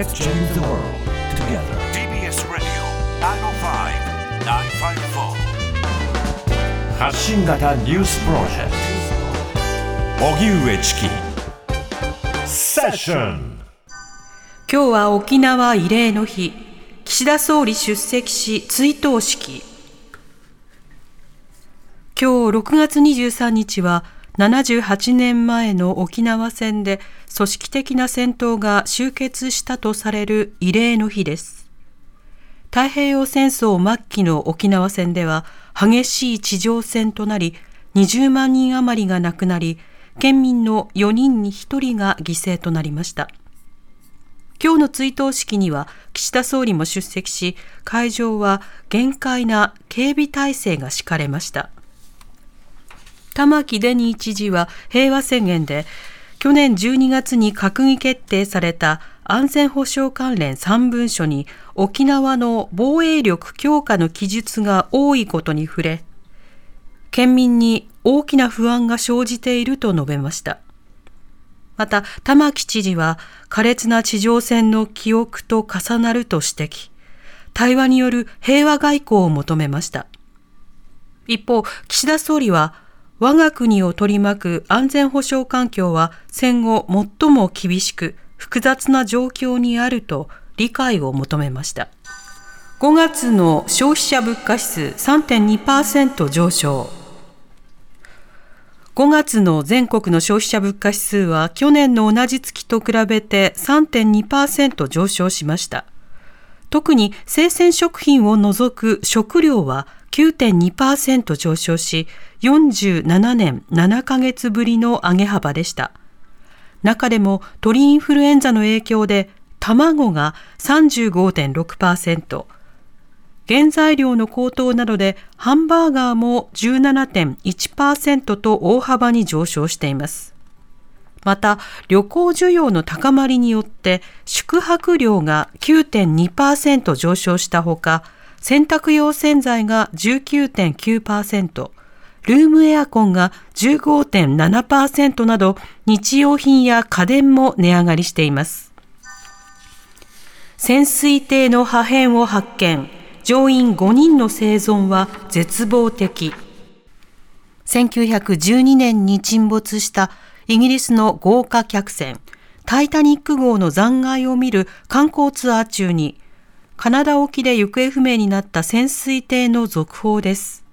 Let's change the world together. TBS Radio 905-954発信型ニュースプロジェクト荻上チキセッション今日は沖縄慰霊の日。岸田総理出席し追悼式。今日6月23日は78年前の沖縄戦で組織的な戦闘が終結したとされる慰霊の日です。太平洋戦争末期の沖縄戦では激しい地上戦となり20万人余りが亡くなり県民の4人に1人が犠牲となりました。今日の追悼式には岸田総理も出席し会場は厳戒な警備体制が敷かれました。玉城デニー知事は平和宣言で去年12月に閣議決定された安全保障関連3文書に沖縄の防衛力強化の記述が多いことに触れ県民に大きな不安が生じていると述べました。また玉城知事は苛烈な地上戦の記憶と重なると指摘。対話による平和外交を求めました。一方岸田総理は我が国を取り巻く安全保障環境は戦後最も厳しく複雑な状況にあると理解を求めました。5月の消費者物価指数3.2%上昇。5月の全国の消費者物価指数は去年の同じ月と比べて3.2%上昇しました。特に生鮮食品を除く食料は9.2%上昇し、47年7ヶ月ぶりの上げ幅でした。中でも鳥インフルエンザの影響で卵が35.6%、原材料の高騰などでハンバーガーも17.1%と大幅に上昇しています。また、旅行需要の高まりによって宿泊料が9.2%上昇したほか、洗濯用洗剤が19.9%、ルームエアコンが15.7%など日用品や家電も値上がりしています。潜水艇の破片を発見、乗員5人の生存は絶望的。1912年に沈没したイギリスの豪華客船タイタニック号の残骸を見る観光ツアー中にカナダ沖で行方不明になった潜水艇の続報です。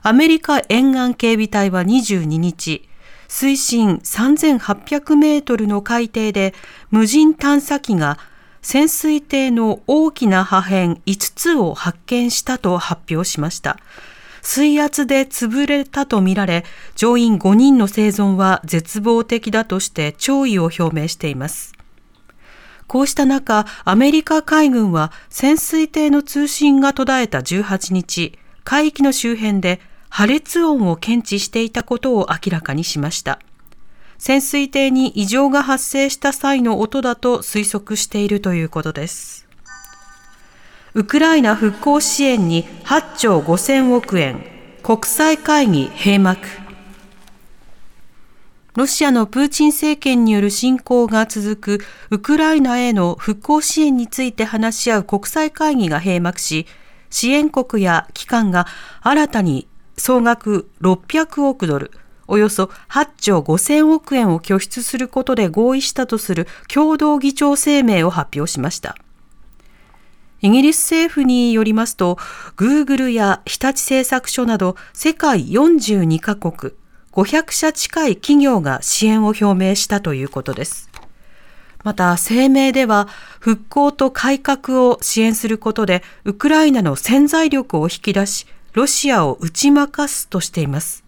アメリカ沿岸警備隊は22日、水深3800メートルの海底で無人探査機が潜水艇の大きな破片5つを発見したと発表しました。水圧で潰れたとみられ、乗員5人の生存は絶望的だとして弔意を表明しています。こうした中、アメリカ海軍は潜水艇の通信が途絶えた18日、海域の周辺で破裂音を検知していたことを明らかにしました。潜水艇に異常が発生した際の音だと推測しているということです。ウクライナ復興支援に8兆5千億円、国際会議閉幕。ロシアのプーチン政権による侵攻が続くウクライナへの復興支援について話し合う国際会議が閉幕し、支援国や機関が新たに総額600億ドル、およそ8兆5000億円を拠出することで合意したとする共同議長声明を発表しました。イギリス政府によりますと、グーグルや日立製作所など世界42カ国、500社近い企業が支援を表明したということです。また声明では復興と改革を支援することでウクライナの潜在力を引き出しロシアを打ち負かすとしています。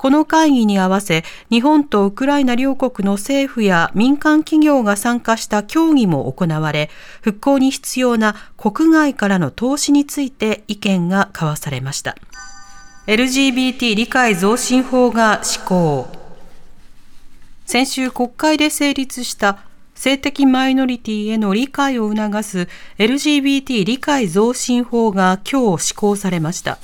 この会議に合わせ日本とウクライナ両国の政府や民間企業が参加した協議も行われ復興に必要な国外からの投資について意見が交わされました。LGBT 理解増進法が施行先週国会で成立した性的マイノリティへの理解を促す LGBT 理解増進法が今日施行されました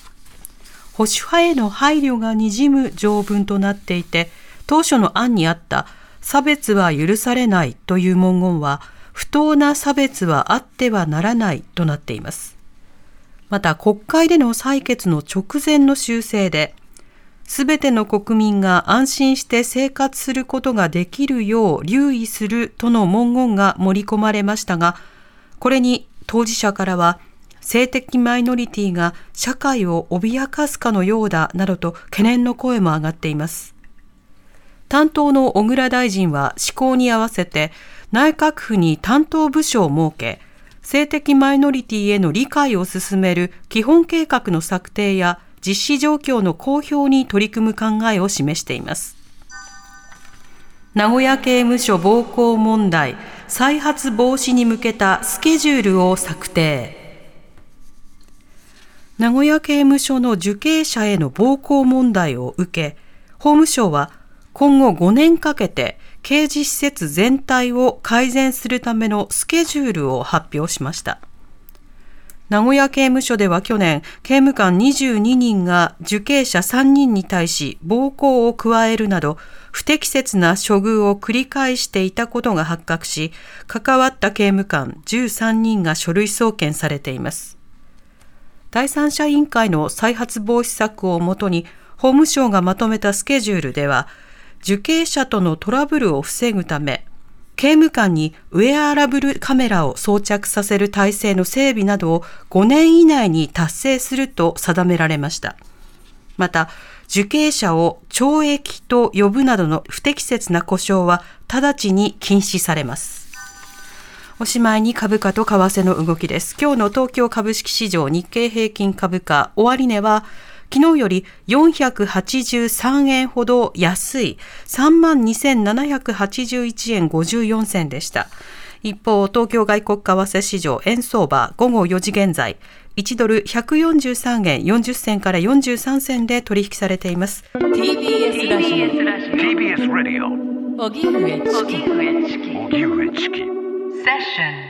保守派への配慮がにじむ条文となっていて当初の案にあった差別は許されないという文言は不当な差別はあってはならないとなっています。また国会での採決の直前の修正で、すべての国民が安心して生活することができるよう留意するとの文言が盛り込まれましたが、これに当事者からは、性的マイノリティが社会を脅かすかのようだなどと懸念の声も上がっています。担当の小倉大臣は施行に合わせて内閣府に担当部署を設け、性的マイノリティへの理解を進める基本計画の策定や実施状況の公表に取り組む考えを示しています。名古屋刑務所暴行問題再発防止に向けたスケジュールを策定。名古屋刑務所の受刑者への暴行問題を受け、法務省は今後5年かけて刑事施設全体を改善するためのスケジュールを発表しました。名古屋刑務所では去年、刑務官22人が受刑者3人に対し暴行を加えるなど、不適切な処遇を繰り返していたことが発覚し、関わった刑務官13人が書類送検されています。第三者委員会の再発防止策をもとに、法務省がまとめたスケジュールでは、受刑者とのトラブルを防ぐため、刑務官にウェアラブルカメラを装着させる体制の整備などを5年以内に達成すると定められました。また、受刑者を懲役と呼ぶなどの不適切な故障は直ちに禁止されます。おしまいに株価と為替の動きです。今日の東京株式市場日経平均株価終値は昨日より483円ほど安い32,781円54銭でした。一方、東京外国為替市場円相場午後4時現在、1ドル143円40銭から43銭で取引されています。TBS ラジオ TBS ラジオ荻上チキ荻上チキン